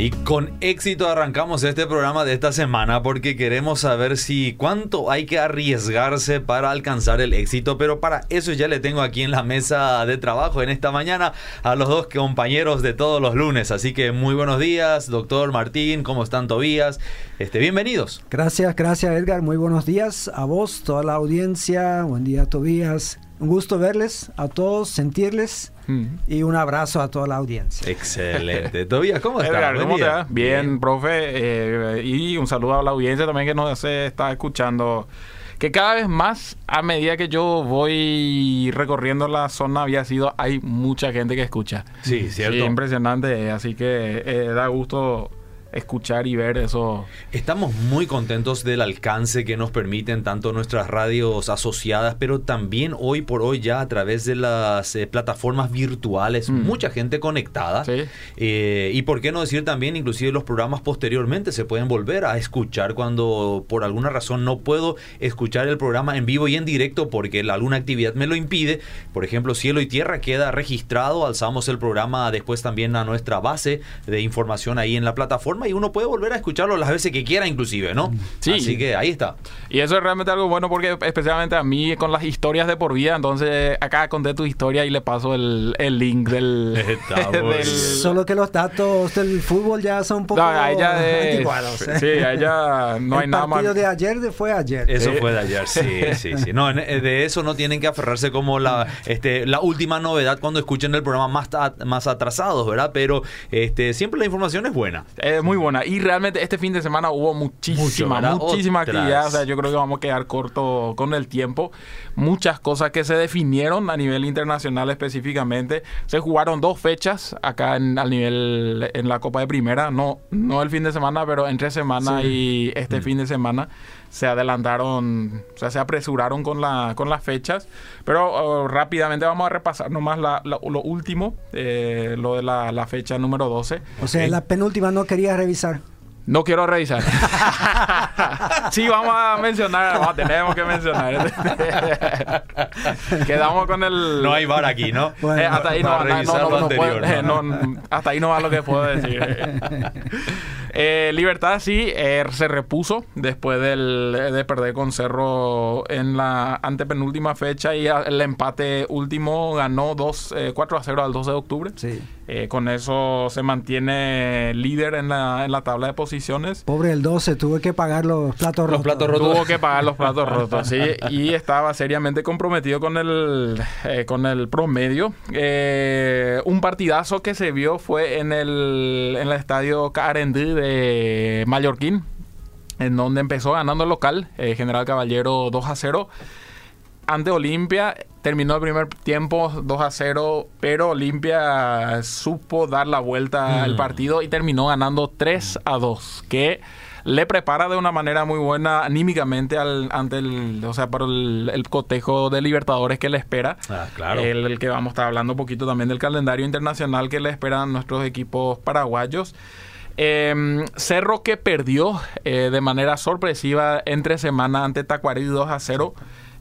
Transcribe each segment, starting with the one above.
Y con éxito arrancamos este programa de esta semana porque queremos saber si cuánto hay que arriesgarse para alcanzar el éxito, pero para eso ya le tengo aquí en la mesa de trabajo en esta mañana a los dos compañeros de todos los lunes, así que muy buenos días, doctor Martín, ¿cómo están Tobías? Este, bienvenidos. Gracias, gracias Edgar, muy buenos días a vos, toda la audiencia, buen día Tobías, un gusto verles a todos, sentirles y un abrazo a toda la audiencia. Excelente. Tobías, ¿cómo estás? Edgar, ¿cómo estás? Bien, profe. eh, y un saludo a la audiencia también que nos está escuchando. Que cada vez más, a medida que yo voy recorriendo la zona había sido, hay mucha gente que escucha. Sí, cierto. Sí, impresionante. Así que eh, da gusto escuchar y ver eso. Estamos muy contentos del alcance que nos permiten tanto nuestras radios asociadas, pero también hoy por hoy ya a través de las eh, plataformas virtuales, Mm. mucha gente conectada. Sí. Eh, y por qué no decir también, inclusive los programas posteriormente se pueden volver a escuchar cuando por alguna razón no puedo escuchar el programa en vivo y en directo porque la- alguna actividad me lo impide. Por ejemplo, Cielo y Tierra queda registrado, alzamos el programa después también a nuestra base de información ahí en la plataforma y uno puede volver a escucharlo las veces que quiera inclusive, ¿no? Sí. Así que ahí está. Y eso es realmente algo bueno porque especialmente a mí con las historias de por vida, entonces acá conté tu historia y le paso el, el link del... Solo que los datos del fútbol ya son un poco No, a ella es- anticuados. ¿eh? Sí, a ella no hay el nada más... partido de ayer de- fue ayer. Eso Sí. fue de ayer, sí, sí, sí. No, eh, de eso no tienen que aferrarse como la, este, la última novedad cuando escuchen el programa más, más atrasados, ¿verdad? Pero este, siempre la información es buena. Es muy buena. Y realmente este fin de semana hubo muchísima, Mucho, muchísima Otras. actividad. O sea, yo creo que vamos a quedar corto con el tiempo. Muchas cosas que se definieron a nivel internacional específicamente. Se jugaron dos fechas acá en, al nivel en la Copa de Primera. No, no el fin de semana, pero entre semana y este Mm. fin de semana se adelantaron, o sea, se apresuraron con, la, con las fechas. Pero oh, rápidamente vamos a repasar nomás la- la- lo último, eh, lo de la, la fecha número 12. O sea, la penúltima no quería revisar. No quiero revisar. sí, vamos a mencionar, vamos, tenemos que mencionar. Quedamos con el... No hay bar aquí, ¿no? Bueno, Eh, hasta ahí no, no, revisar no, puedo- eh, hasta ahí no va lo que puedo decir. Eh, Libertad sí eh, se repuso después del, de perder con Cerro en la antepenúltima fecha y a- el empate último ganó 2, eh, 4 a 0 al 12 de octubre. Sí. Eh, con eso se mantiene líder en la, en la tabla de posiciones. Pobre el 12, tuve que pagar los platos Los rotos. platos rotos. Tuvo que pagar los platos rotos, sí. Y estaba seriamente comprometido con el, eh, con el promedio. Eh, un partidazo que se vio fue en el, en el estadio Carendí de Mallorquín, en donde empezó ganando el local, eh, General Caballero 2 a 0. Ante Olimpia, terminó el primer tiempo 2 a 0, pero Olimpia supo dar la vuelta al Mm. partido y terminó ganando 3 a 2, que le prepara de una manera muy buena anímicamente al, ante el, o sea, para el, el cotejo de Libertadores que le espera. Ah, claro. El, el que vamos a estar hablando un poquito también del calendario internacional que le esperan nuestros equipos paraguayos. Eh, Cerro que perdió eh, de manera sorpresiva entre semana ante Tacuarí 2 a 0.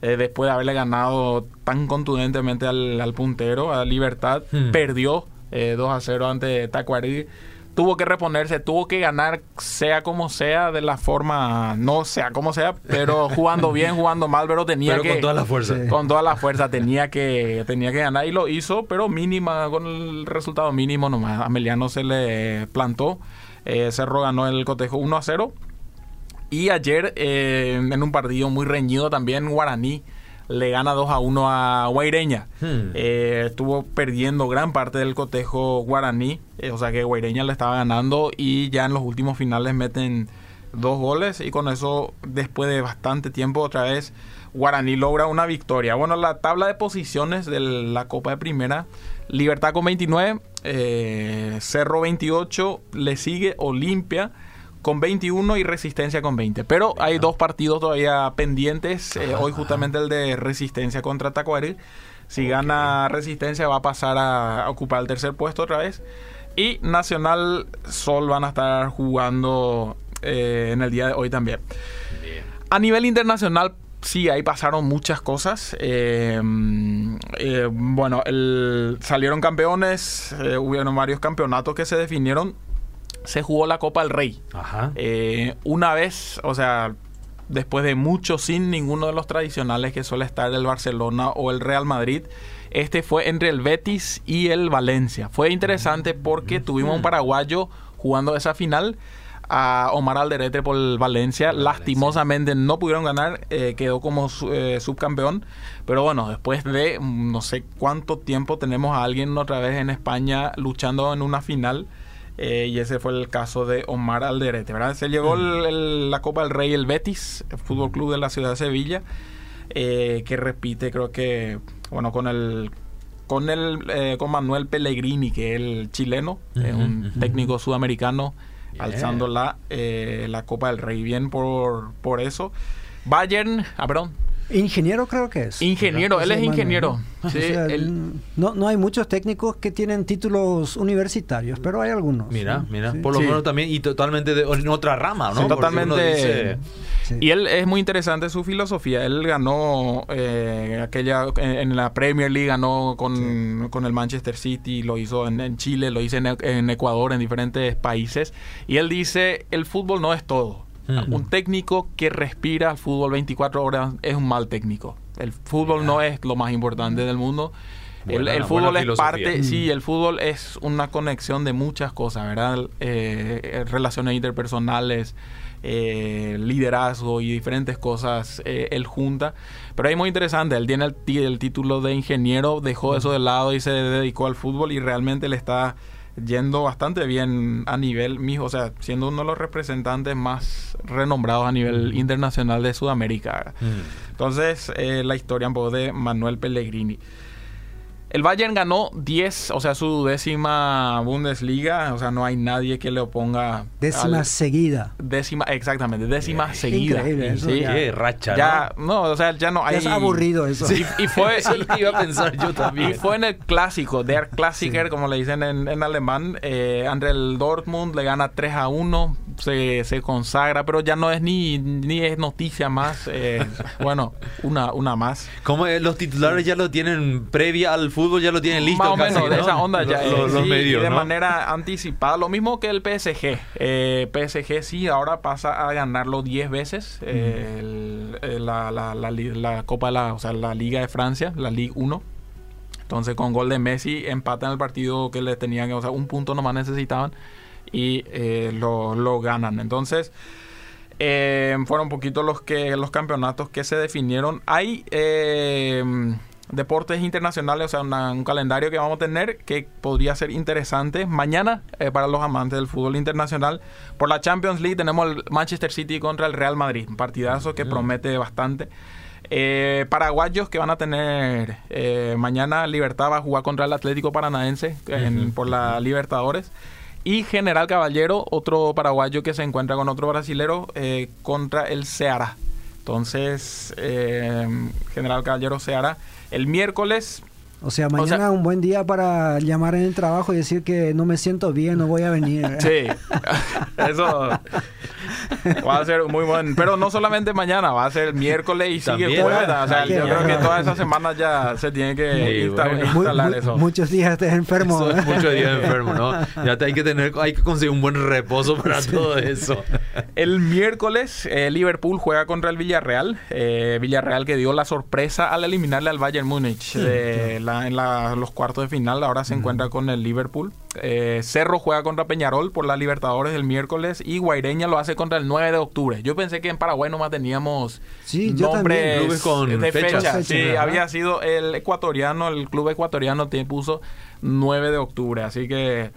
eh, después de haberle ganado tan contundentemente al, al puntero, a Libertad, Hmm. perdió eh, 2 a 0 ante Tacuarí. Tuvo que reponerse, tuvo que ganar sea como sea, de la forma, no sea como sea, pero jugando bien, jugando mal, pero tenía Pero que con toda la fuerza. Con toda la fuerza tenía que tenía que ganar y lo hizo pero mínima con el resultado mínimo nomás Ameliano se le plantó eh, Cerro ganó el cotejo 1 a 0 y ayer eh, en un partido muy reñido también Guaraní le gana 2 a 1 a Guaireña Hmm. Eh, estuvo perdiendo gran parte del cotejo Guaraní eh, o sea que Guaireña le estaba ganando y ya en los últimos finales meten dos goles y con eso después de bastante tiempo otra vez Guaraní logra una victoria. Bueno, la tabla de posiciones de la Copa de Primera, Libertad con 29, eh, Cerro 28, le sigue Olimpia con 21 y Resistencia con 20. Pero hay dos partidos todavía pendientes, eh, hoy justamente el de Resistencia contra Tacuary. Si gana Resistencia va a pasar a ocupar el tercer puesto otra vez. Y Nacional Sol van a estar jugando eh, en el día de hoy también. A nivel internacional, sí, ahí pasaron muchas cosas. Eh, eh, bueno, el- salieron campeones, eh, hubieron varios campeonatos que se definieron. se jugó la Copa del Rey. Ajá. Eh, una vez, o sea, después de mucho sin ninguno de los tradicionales que suele estar el Barcelona o el Real Madrid. Este fue entre el Betis y el Valencia. Fue interesante porque tuvimos un paraguayo jugando esa final a Omar Alderete por el Valencia. Lastimosamente no pudieron ganar, eh, quedó como eh, subcampeón. Pero bueno, después de no sé cuánto tiempo tenemos a alguien otra vez en España luchando en una final. eh, y ese fue el caso de Omar Alderete, ¿verdad? Se llevó el- el- la Copa del Rey el Betis, el Fútbol Club de la ciudad de Sevilla, eh, que repite, creo que, bueno, con el con el eh, con Manuel Pellegrini, que es el chileno, es Ujú, un técnico sudamericano, Alzando la, eh, la Copa del Rey. Bien por, por eso. Bayern, ah, perdón, Ingeniero creo que es. ingeniero, él es ingeniero. ¿no? Sí, O sea, él- no, no hay muchos técnicos que tienen títulos universitarios, pero hay algunos. Mira, ¿sí? mira, Sí. por lo Sí. menos también y totalmente de, en otra rama, ¿no? Totalmente. uno dice- Sí. Y él es muy interesante su filosofía. Él ganó eh, aquella en, en la Premier League, ganó con, con el Manchester City, lo hizo en, en Chile, lo hizo en, en Ecuador, en diferentes países. Y él dice, el fútbol no es todo. Un técnico que respira al fútbol 24 horas es un mal técnico. El fútbol no es lo más importante del mundo. El, Buena- el buena fútbol es filosofía. parte, Mm. sí, el fútbol es una conexión de muchas cosas, ¿verdad? Eh, relaciones interpersonales, eh, liderazgo y diferentes cosas eh, él junta. Pero es muy interesante, él tiene el, ti- el título de ingeniero, dejó eso de lado y se dedicó al fútbol y realmente le está yendo bastante bien a nivel mismo, o sea, siendo uno de los representantes más renombrados a nivel internacional de Sudamérica. Mm. Entonces, eh, la historia un poco de Manuel Pellegrini. El Bayern ganó 10, o sea, su décima Bundesliga, o sea, no hay nadie que le oponga. Décima al- seguida. décima, exactamente, décima seguida. increíble Y eso, sí, ya. Qué racha, ya, no, o sea, ya no hay. Es aburrido eso. Sí, y fue, Eso lo iba a pensar yo también. y fue en el clásico, Der Klassiker, Sí. como le dicen en, en alemán. Eh, Andre el Dortmund le gana 3 a 1, se, se consagra, pero ya no es ni, ni es noticia más. eh, bueno, una, una más. Como los titulares ya lo tienen previa al fútbol, ya lo tienen listo. Más o casi, menos, de ¿no? esa onda ya Los, medios, de ¿no? manera anticipada. Lo mismo que el PSG. Eh, PSG sí, ahora pasa a ganarlo 10 veces. eh, el- la, la, la, la Copa, de la, o sea, la Liga de Francia, la Ligue 1. Entonces con gol de Messi empatan el partido que le tenían, o sea, un punto nomás necesitaban y eh, lo, lo ganan. Entonces... Eh, fueron un poquito los que los campeonatos que se definieron. Hay eh, deportes internacionales, o sea, una- un calendario que vamos a tener que podría ser interesante. Mañana, eh, para los amantes del fútbol internacional, por la Champions League tenemos el Manchester City contra el Real Madrid. Un partidazo que promete bastante. Eh, paraguayos que van a tener eh, mañana Libertad va a jugar contra el Atlético Paranaense en- por la Libertadores. Y General Caballero, otro paraguayo que se encuentra con otro brasilero eh, contra el Ceará. Entonces, eh, General Caballero Ceará. El miércoles, O sea, mañana sea- un buen día para llamar en el trabajo y decir que no me siento bien, no voy a venir. sí, eso va a ser muy buen. Pero no solamente mañana, va a ser miércoles y sigue jueves. O sea, yo creo que bueno. toda esa semana ya se tiene que Sí, bueno. Instalar eso. Muchos días estés enfermo. Eso es ¿eh? muchos días enfermo, ¿no? Ya te hay que tener, hay que conseguir un buen reposo para todo eso. El miércoles, eh, Liverpool juega contra el Villarreal. Eh, Villarreal que dio la sorpresa al eliminarle al Bayern Múnich eh, la- en la- los cuartos de final. Ahora se encuentra con el Liverpool. Eh, Cerro juega contra Peñarol por la Libertadores el miércoles. Y Guaireña lo hace contra el 9 de octubre. Yo pensé que en Paraguay nomás teníamos Sí, yo nombres. Clubes con de fechas. fecha. Fecha, Sí, había sido el ecuatoriano, el club ecuatoriano te puso 9 de octubre. Así que...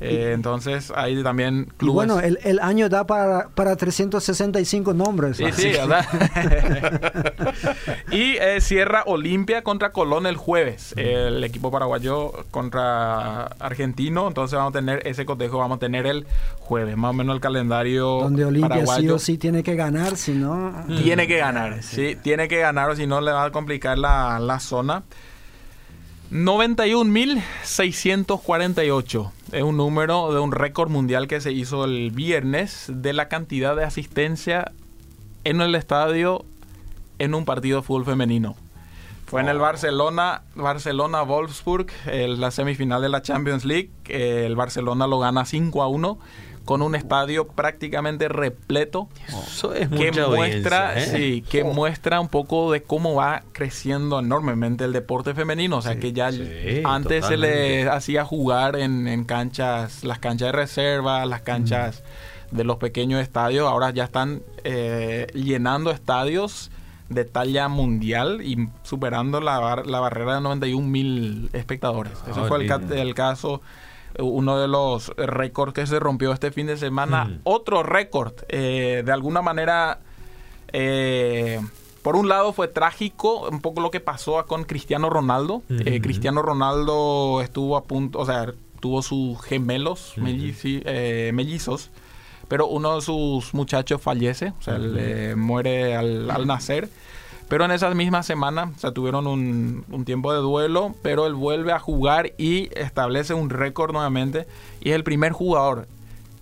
eh, entonces ahí también Y clubes bueno, el, el año da para, para 365 nombres. Sí, así sí, ¿verdad? y eh, cierra Olimpia contra Colón el jueves. El equipo paraguayo contra argentino. Entonces vamos a tener ese cotejo, vamos a tener el jueves. Más o menos el calendario Donde Olimpia sí o sí tiene que ganar, si no... tiene que ganar. Sí, tiene que ganar o si no le va a complicar la, la zona. 91.648 es un número de un récord mundial que se hizo el viernes de la cantidad de asistencia en el estadio en un partido de fútbol femenino. Fue en el Barcelona, Barcelona-Wolfsburg, la semifinal de la Champions League. El Barcelona lo gana 5 a 1 con un estadio prácticamente repleto Eso es que mucha muestra ¿eh? sí, que muestra un poco de cómo va creciendo enormemente el deporte femenino o sea que ya sí, antes se le totalmente. hacía jugar en, en canchas las canchas de reserva las canchas de los pequeños estadios ahora ya están eh, llenando estadios de talla mundial y superando la, bar- la barrera de 91 mil espectadores. Eso Ah, fue el, ca- el caso, uno de los récords que se rompió este fin de semana. Mm. Otro récord, eh, de alguna manera, eh, por un lado fue trágico un poco lo que pasó con Cristiano Ronaldo. Eh. Cristiano Ronaldo estuvo a punto, o sea, tuvo sus gemelos mellizos pero uno de sus muchachos fallece, o sea, le muere al, al nacer. Pero en esas mismas semanas, o sea, tuvieron un, un tiempo de duelo, pero él vuelve a jugar y establece un récord nuevamente. Y es el primer jugador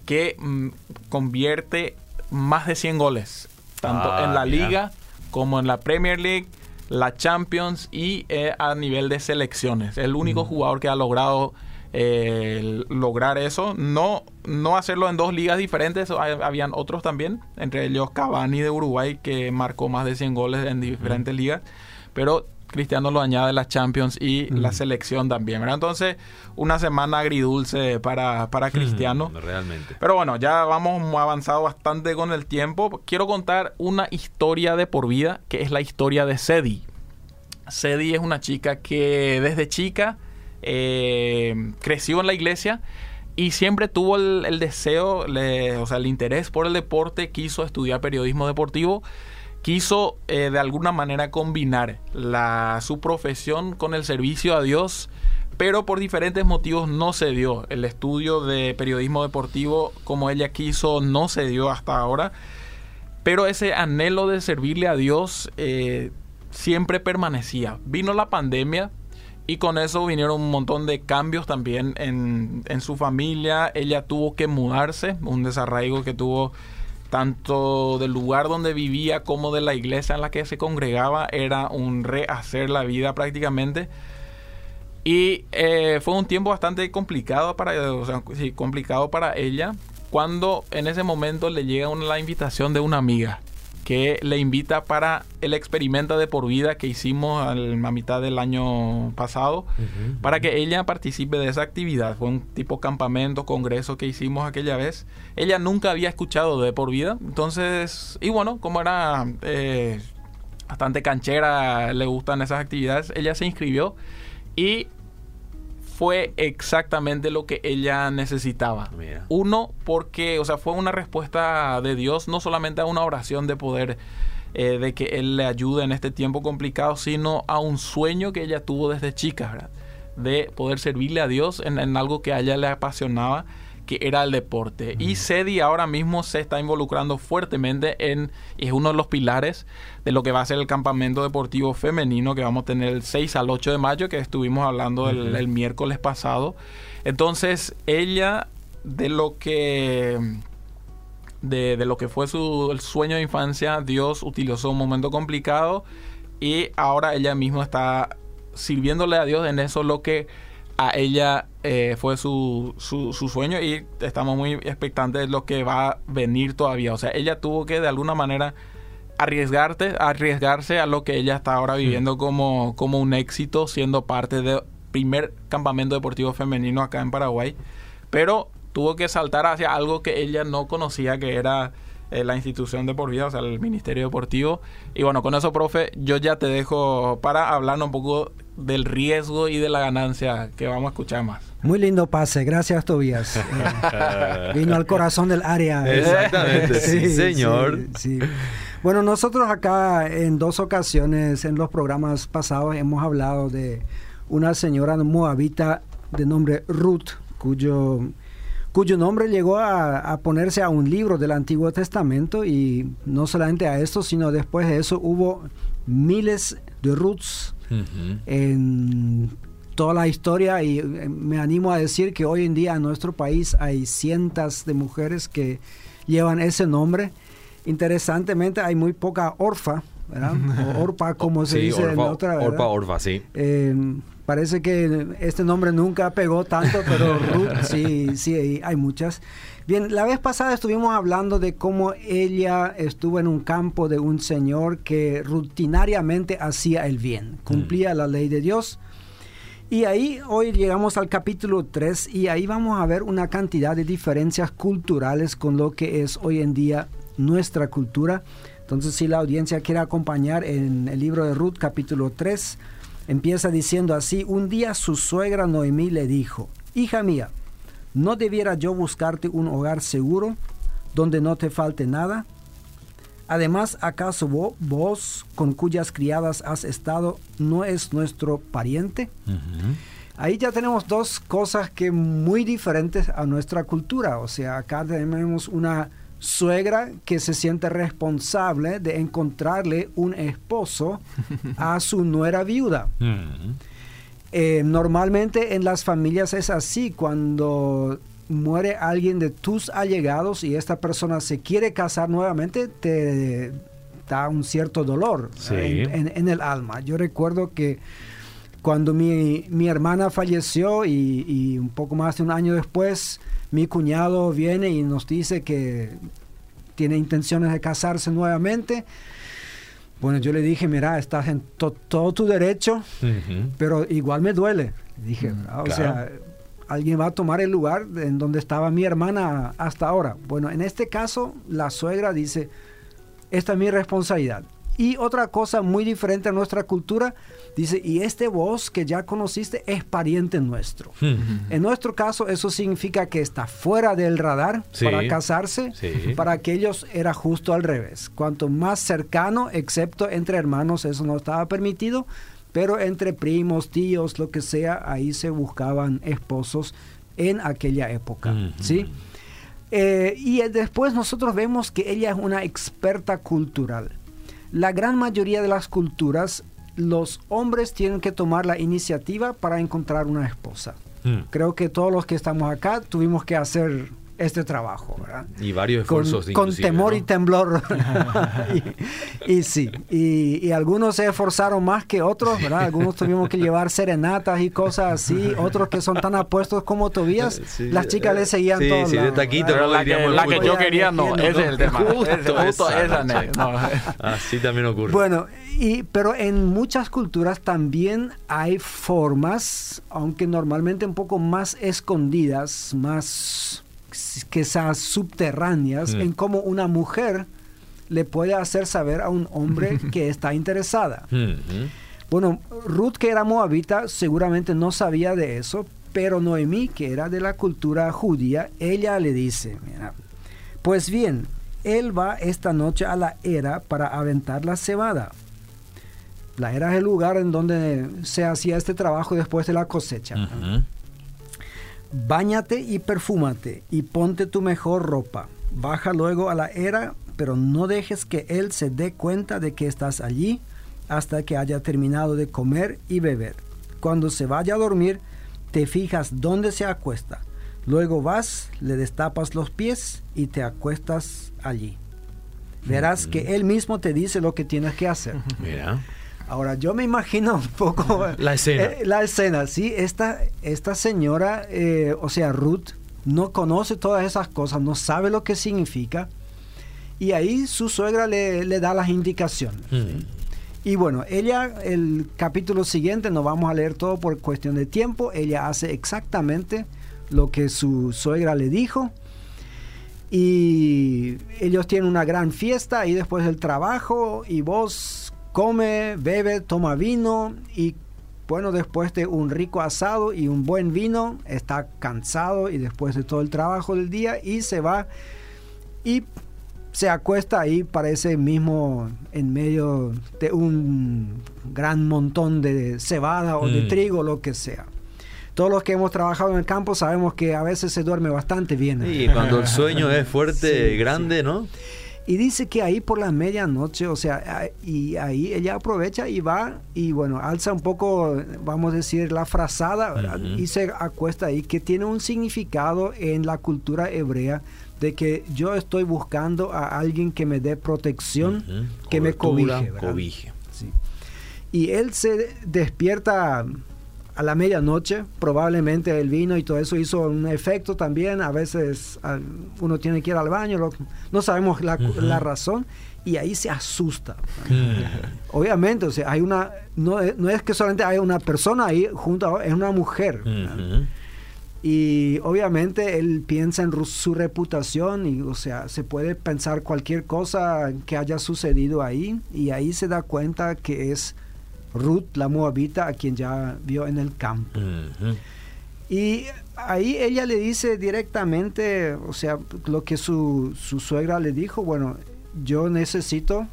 que mm, convierte más de 100 goles, tanto Ah, en la mira. liga como en la Premier League, la Champions y eh, a nivel de selecciones. El único jugador que ha logrado eh, lograr eso. No, no hacerlo en dos ligas diferentes. Habían otros también, entre ellos Cavani de Uruguay, que marcó más de 100 goles en diferentes ligas. Pero Cristiano lo añade la Champions y la selección también. ¿verdad? Entonces, una semana agridulce para, para Cristiano. Mm, realmente. Pero bueno, ya vamos avanzado bastante con el tiempo. Quiero contar una historia de por vida, que es la historia de Sedi. Sedi es una chica que desde chica eh, creció en la iglesia y siempre tuvo el, deseo, o sea, el interés por el deporte, quiso estudiar periodismo deportivo, quiso eh, de alguna manera combinar la, su profesión con el servicio a Dios, pero por diferentes motivos no se dio. El estudio de periodismo deportivo como ella quiso no se dio hasta ahora, pero ese anhelo de servirle a Dios eh, siempre permanecía. Vino la pandemia y con eso vinieron un montón de cambios también en, en su familia. Ella tuvo que mudarse, un desarraigo que tuvo tanto del lugar donde vivía como de la iglesia en la que se congregaba. Era un rehacer la vida prácticamente. Y eh, fue un tiempo bastante complicado para, complicado para ella cuando en ese momento le llega una, la invitación de una amiga que le invita para el experimento de por vida que hicimos a mitad del año pasado para que ella participe de esa actividad. Fue un tipo campamento, congreso que hicimos aquella vez. Ella nunca había escuchado de por vida. Entonces, y bueno, como era eh, bastante canchera, le gustan esas actividades, ella se inscribió y fue exactamente lo que ella necesitaba. Mira. Uno, porque, o sea, fue una respuesta de Dios, no solamente a una oración de poder, eh, de que Él le ayude en este tiempo complicado, sino a un sueño que ella tuvo desde chica, ¿verdad? De poder servirle a Dios en, en algo que a ella le apasionaba, que era el deporte. Y Sedi ahora mismo se está involucrando fuertemente en, es uno de los pilares de lo que va a ser el campamento deportivo femenino que vamos a tener el 6 al 8 de mayo, que estuvimos hablando el, miércoles pasado. Entonces, ella, de lo que de, de lo que fue su el sueño de infancia, Dios utilizó un momento complicado y ahora ella misma está sirviéndole a Dios en eso lo que a ella eh, fue su, su, su sueño y estamos muy expectantes de lo que va a venir todavía. O sea, ella tuvo que de alguna manera arriesgarte, arriesgarse a lo que ella está ahora viviendo como, como un éxito, siendo parte del primer campamento deportivo femenino acá en Paraguay. Pero tuvo que saltar hacia algo que ella no conocía, que era eh, la institución de por vida, o sea, el Ministerio Deportivo. Y bueno, con eso, profe, yo ya te dejo para hablarnos un poco del riesgo y de la ganancia que vamos a escuchar más. Muy lindo pase, gracias Tobías. Eh, vino al corazón del área. Exactamente, sí, señor. sí, sí. Bueno, nosotros acá en dos ocasiones en los programas pasados hemos hablado de una señora moabita de nombre Ruth, cuyo, cuyo nombre llegó a, a ponerse a un libro del Antiguo Testamento y no solamente a esto, sino después de eso hubo miles de Ruths Ujú. en toda la historia y eh, me animo a decir que hoy en día en nuestro país hay cientos de mujeres que llevan ese nombre. Interesantemente hay muy poca orfa ¿verdad? O Orpa, como se Sí, dice en Orfa, otra. ¿verdad? Orpa, Orfa, sí. Eh, parece que este nombre nunca pegó tanto, pero Ruth sí, sí, hay- muchas. Bien, la vez pasada estuvimos hablando de cómo ella estuvo en un campo de un señor que rutinariamente hacía el bien, cumplía la ley de Dios. Y ahí hoy llegamos al capítulo 3 y ahí vamos a ver una cantidad de diferencias culturales con lo que es hoy en día nuestra cultura. Entonces si la audiencia quiere acompañar en el libro de Ruth capítulo 3, empieza diciendo así, un día su suegra Noemí le dijo, hija mía, ¿no debiera yo buscarte un hogar seguro donde no te falte nada? Además, ¿acaso vo- vos, con cuyas criadas has estado, no es nuestro pariente? Ahí ya tenemos dos cosas que muy diferentes a nuestra cultura. O sea, acá tenemos una suegra que se siente responsable de encontrarle un esposo a su nuera viuda. Ujú. Eh, normalmente en las familias es así, cuando muere alguien de tus allegados y esta persona se quiere casar nuevamente, te da un cierto dolor Sí. en, en- en el alma. Yo recuerdo que cuando mi, mi hermana falleció y, y un poco más de un año después, mi cuñado viene y nos dice que tiene intenciones de casarse nuevamente. Bueno, yo le dije, mira, estás en to- todo tu derecho, pero igual me duele. Dije, ¿verdad? o claro. sea, alguien va a tomar el lugar en donde estaba mi hermana hasta ahora. Bueno, en este caso, la suegra dice, esta es mi responsabilidad. Y otra cosa muy diferente a nuestra cultura, dice, y este vos que ya conociste es pariente nuestro. Ujú. En nuestro caso, eso significa que está fuera del radar Sí. para casarse. Sí. Para aquellos era justo al revés. Cuanto más cercano, excepto entre hermanos, eso no estaba permitido, pero entre primos, tíos, lo que sea, ahí se buscaban esposos en aquella época. ¿sí? Eh, y después nosotros vemos que ella es una experta cultural. La gran mayoría de las culturas, los hombres tienen que tomar la iniciativa para encontrar una esposa. Mm. Creo que todos los que estamos acá tuvimos que hacer este trabajo, ¿verdad? Y varios Con, esfuerzos. con inclusive, temor ¿no? y temblor. y, y sí, y, y algunos se esforzaron más que otros, ¿verdad? Algunos tuvimos que llevar serenatas y cosas así, otros que son tan apuestos como Tobías, Sí, las chicas le seguían sí, todos sí, de taquito, ¿verdad? Pero la que, la que yo quería no, ese es el tema. Justo Ese- justo esa esa, no. Así también ocurre. Bueno, y, pero en muchas culturas también hay formas, aunque normalmente un poco más escondidas, más quizás subterráneas, Mm. en cómo una mujer le puede hacer saber a un hombre que está interesada. Ujú. Bueno, Ruth, que era moabita, seguramente no sabía de eso, pero Noemí, que era de la cultura judía, ella le dice, mira, pues bien, él va esta noche a la era para aventar la cebada. La era es el lugar en donde se hacía este trabajo después de la cosecha. Ujú. Báñate y perfúmate y ponte tu mejor ropa. Baja luego a la era, pero no dejes que él se dé cuenta de que estás allí hasta que haya terminado de comer y beber. Cuando se vaya a dormir, te fijas dónde se acuesta. Luego vas, le destapas los pies y te acuestas allí. Verás que él mismo te dice lo que tienes que hacer. Mira. Ahora, yo me imagino un poco La escena. eh, la escena, sí. Esta, esta señora, eh, o sea, Ruth, no conoce todas esas cosas, no sabe lo que significa. Y ahí su suegra le, le da las indicaciones. Mm. Y bueno, ella, el capítulo siguiente, no vamos a leer todo por cuestión de tiempo, ella hace exactamente lo que su suegra le dijo. Y ellos tienen una gran fiesta y después del trabajo y vos come, bebe, toma vino y bueno, después de un rico asado y un buen vino, está cansado y después de todo el trabajo del día y se va y se acuesta ahí, parece mismo en medio de un gran montón de cebada o de Mm. trigo, lo que sea. Todos los que hemos trabajado en el campo sabemos que a veces se duerme bastante bien. Y cuando el sueño es fuerte, Sí, grande, ¿no? Y dice que ahí por la medianoche, o sea, y ahí ella aprovecha y va y bueno, alza un poco, vamos a decir, la frazada y se acuesta ahí, que tiene un significado en la cultura hebrea de que yo estoy buscando a alguien que me dé protección, que me cobije. cobije. Y él se despierta a la medianoche, probablemente el vino y todo eso hizo un efecto también, a veces uno tiene que ir al baño, no sabemos la, razón, y ahí se asusta. Obviamente, o sea, hay una, no, es que solamente hay una persona ahí junto a, es una mujer. Y obviamente él piensa en su reputación y, o sea, se puede pensar cualquier cosa que haya sucedido ahí y ahí se da cuenta que es Ruth, la moabita, a quien ya vio en el campo. Y ahí ella le dice directamente, o sea, lo que su, suegra le dijo, bueno, yo necesito,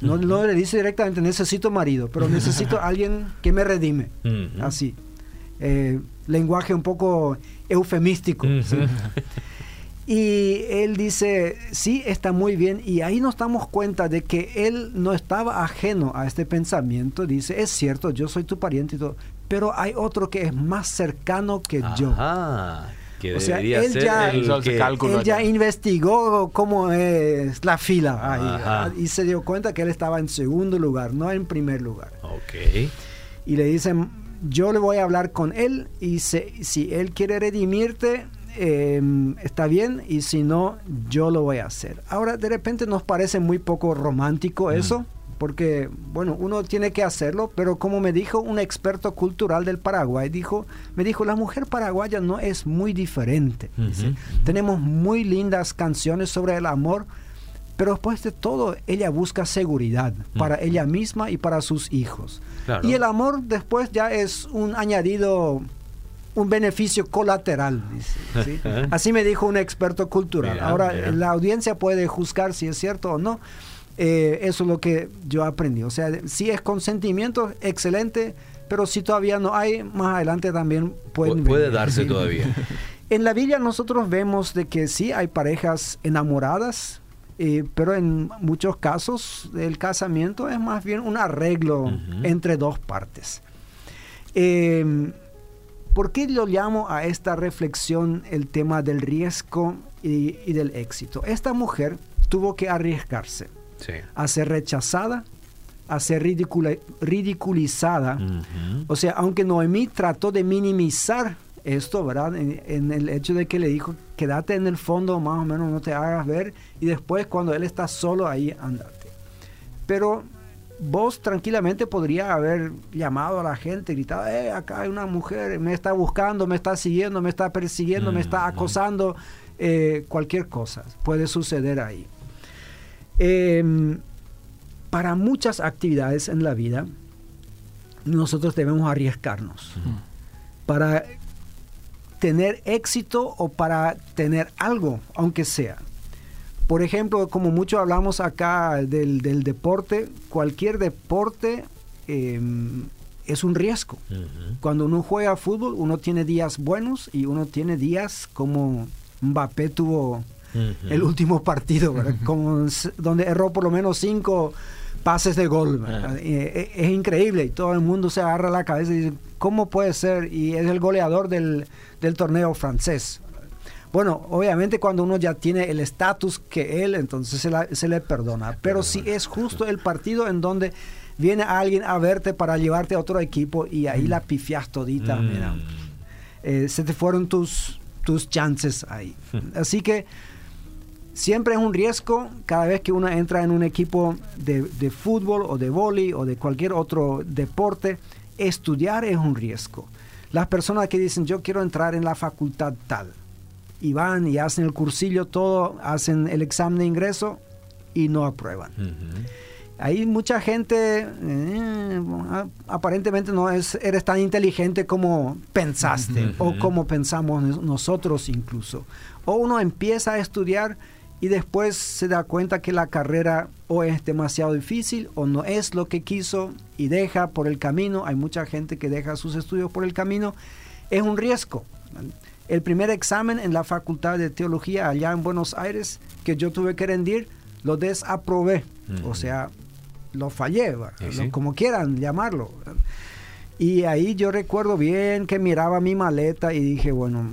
no, le dice directamente, necesito marido, pero necesito alguien que me redime. Así. Eh, lenguaje un poco eufemístico. Y él dice, sí, está muy bien. Y ahí nos damos cuenta de que él no estaba ajeno a este pensamiento. Dice, es cierto, yo soy tu pariente y todo, pero hay otro que es más cercano que yo. o sea, él ya, ya investigó cómo es la fila y se dio cuenta que él estaba en segundo lugar, no en primer lugar. Okay. Y le dicen, yo le voy a hablar con él y si él quiere redimirte, Em, está bien y si no, yo lo voy a hacer. Ahora, de repente nos parece muy poco romántico mm. eso, porque, bueno, uno tiene que hacerlo, pero como me dijo un experto cultural del Paraguay, dijo, me dijo, la mujer paraguaya no es muy diferente. Tenemos muy lindas canciones sobre el amor, pero después de todo, ella busca seguridad mm. para ella misma y para sus hijos. Y el amor después ya es un añadido un beneficio colateral. Así me dijo un experto cultural. Ahora, la audiencia puede juzgar si es cierto o no. Eh, eso es lo que yo aprendí. O sea, si es consentimiento, excelente, pero si todavía no hay, más adelante también pueden puede darse todavía. En la Biblia nosotros vemos de que sí hay parejas enamoradas, eh, pero en muchos casos el casamiento es más bien un arreglo entre dos partes. Eh, ¿Por qué yo llamo a esta reflexión el tema del riesgo y, del éxito? Esta mujer tuvo que arriesgarse a ser rechazada, a ser ridiculizada. O sea, aunque Noemí trató de minimizar esto, ¿verdad? En, el hecho de que le dijo, quédate en el fondo, más o menos no te hagas ver, y después cuando él está solo ahí, andate. Pero vos tranquilamente podría haber llamado a la gente, gritado, eh, acá hay una mujer, me está buscando, me está siguiendo, me está persiguiendo, me está acosando, eh, cualquier cosa puede suceder ahí. Em, para muchas actividades en la vida, nosotros debemos arriesgarnos. Para tener éxito o para tener algo, aunque sea. Por ejemplo, como mucho hablamos acá del, deporte, cualquier deporte em, es un riesgo. Cuando uno juega fútbol, uno tiene días buenos y uno tiene días como Mbappé tuvo el último partido, como, donde erró por lo menos cinco pases de gol. Eh, eh, es, increíble y todo el mundo se agarra la cabeza y dice, ¿cómo puede ser? Y es el goleador del, del torneo francés. Bueno, obviamente cuando uno ya tiene el estatus que él, entonces se, le perdona. Pero si es justo el partido en donde viene alguien a verte para llevarte a otro equipo y ahí la pifias todita, mm. mira. Eh, se te fueron tus, tus chances ahí. Así que siempre es un riesgo cada vez que uno entra en un equipo de, de fútbol o de vóley o de cualquier otro deporte. Estudiar es un riesgo. Las personas que dicen yo quiero entrar en la facultad tal y van y hacen el cursillo todo, hacen el examen de ingreso y no aprueban. Hay mucha gente, eh, aparentemente no es, eres tan inteligente como pensaste o como pensamos nosotros incluso. O uno empieza a estudiar y después se da cuenta que la carrera o es demasiado difícil o no es lo que quiso y deja por el camino. Hay mucha gente que deja sus estudios por el camino. Es un riesgo el primer examen en la Facultad de Teología allá en Buenos Aires que yo tuve que rendir, lo desaprobé, o sea, lo fallé, como quieran llamarlo. Y ahí yo recuerdo bien que miraba mi maleta y dije, bueno,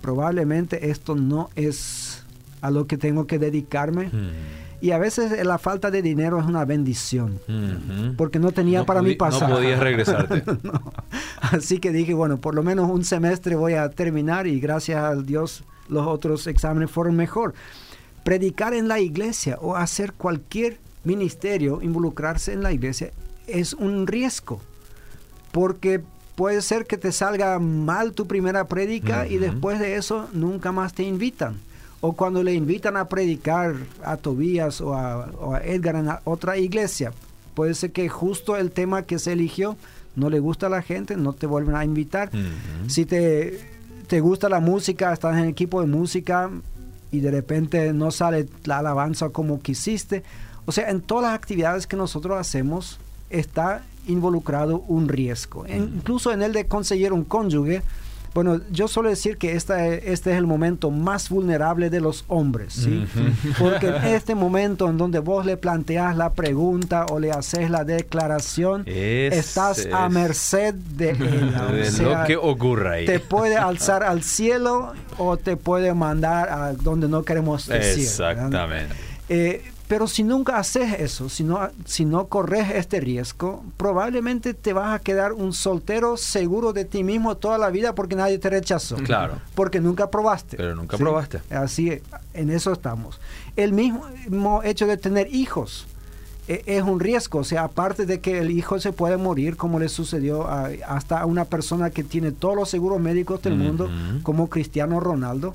probablemente esto no es a lo que tengo que dedicarme. Mm. Y a veces la falta de dinero es una bendición, porque no tenía No para mi pasar. No podías regresarte. No. Así que dije, bueno, por lo menos un semestre voy a terminar y gracias a Dios los otros exámenes fueron mejor. Predicar en la iglesia o hacer cualquier ministerio, involucrarse en la iglesia, es un riesgo. Porque puede ser que te salga mal tu primera prédica y después de eso nunca más te invitan. O cuando le invitan a predicar a Tobías o a, o a Edgar en otra iglesia, puede ser que justo el tema que se eligió no le gusta a la gente, no te vuelven a invitar. Si te, te gusta la música, estás en el equipo de música y de repente no sale la alabanza como quisiste. O sea, en todas las actividades que nosotros hacemos está involucrado un riesgo. Incluso en el de conseguir un cónyuge. Bueno, yo suelo decir que esta, este es el momento más vulnerable de los hombres, ¿sí? Porque en este momento en donde vos le planteas la pregunta o le haces la declaración, estás a merced de ella. O de sea, lo que ocurra ahí. te puede alzar al cielo o te puede mandar a donde no queremos decir. Exactamente. Eh, pero si nunca haces eso, si no, si no corres este riesgo, probablemente te vas a quedar un soltero seguro de ti mismo toda la vida porque nadie te rechazó. Claro. Porque nunca probaste. Pero nunca probaste. Así, en eso estamos. El mismo hecho de tener hijos eh, es un riesgo. O sea, aparte de que el hijo se puede morir, como le sucedió a, hasta a una persona que tiene todos los seguros médicos del mundo, como Cristiano Ronaldo.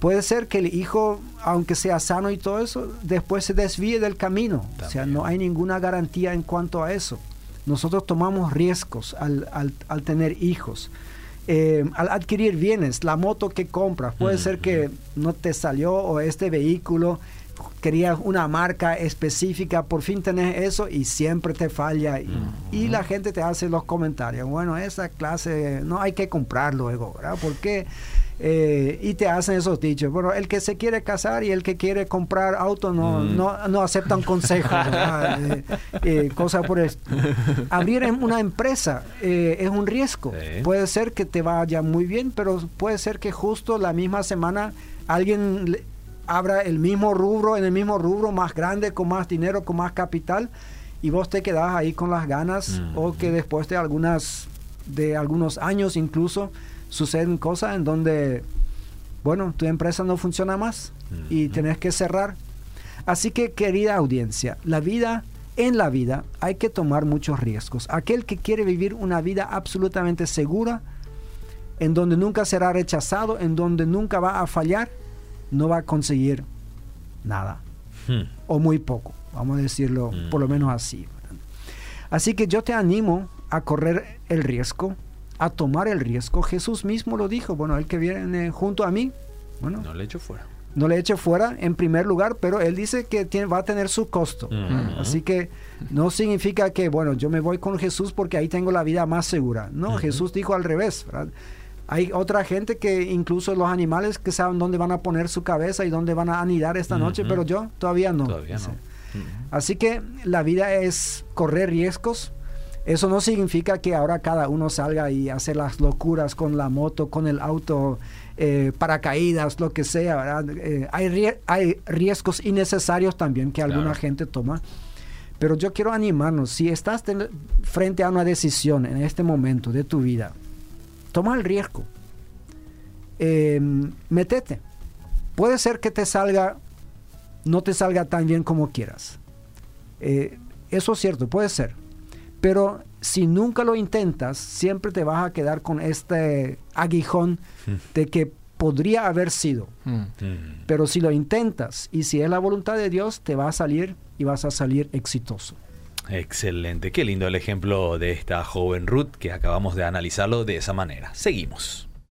Puede ser que el hijo, aunque sea sano y todo eso, después se desvíe del camino. O sea, no hay ninguna garantía en cuanto a eso. Nosotros tomamos riesgos al, al- al tener hijos. Eh, al adquirir bienes, la moto que compras, puede ser que no te salió o este vehículo querías una marca específica, por fin tenés eso y siempre te falla y, y la gente te hace los comentarios, bueno, esa clase no hay que comprar luego, ¿verdad? ¿Por qué? Eh, y te hacen esos dichos, bueno, el que se quiere casar y el que quiere comprar auto no, Mm. no, no aceptan consejos. Eh, eh, cosas por esto. Abrir una empresa eh, es un riesgo. Sí. Puede ser que te vaya muy bien, pero puede ser que justo la misma semana alguien abra el mismo rubro, en el mismo rubro más grande, con más dinero, con más capital, y vos te quedás ahí con las ganas, Mm. o que después de algunas, de algunos años incluso, suceden cosas en donde, bueno, tu empresa no funciona más y tenés que cerrar. Así que, querida audiencia, la vida, en la vida hay que tomar muchos riesgos. Aquel que quiere vivir una vida absolutamente segura, en donde nunca será rechazado, en donde nunca va a fallar, no va a conseguir nada Hmm. o muy poco, vamos a decirlo por lo menos así. Así que yo te animo a correr el riesgo, a tomar el riesgo. Jesús mismo lo dijo, bueno, el que viene junto a mí, bueno, No le echo fuera. no le eche fuera en primer lugar, pero él dice que tiene- va a tener su costo. Así que no significa que, bueno, yo me voy con Jesús porque ahí tengo la vida más segura. No. Jesús dijo al revés. ¿verdad? Hay otra gente que incluso los animales que saben dónde van a poner su cabeza y dónde van a anidar esta noche, pero yo todavía no. Todavía no. Así que la vida es correr riesgos. Eso no significa que ahora cada uno salga y hacer las locuras con la moto, con el auto, eh, paracaídas, lo que sea. ¿verdad? Eh, hay, rie- hay riesgos innecesarios también que alguna Claro. gente toma. Pero yo quiero animarnos, si estás frente a una decisión en este momento de tu vida, toma el riesgo. Eh, metete. Puede ser que te salga, no te salga tan bien como quieras. Eh, eso es cierto, puede ser. Pero si nunca lo intentas, siempre te vas a quedar con este aguijón de que podría haber sido. Mm. Mm. Pero si lo intentas y si es la voluntad de Dios, te va a salir y vas a salir exitoso. Excelente, qué lindo el ejemplo de esta joven Ruth que acabamos de analizarlo de esa manera. Seguimos.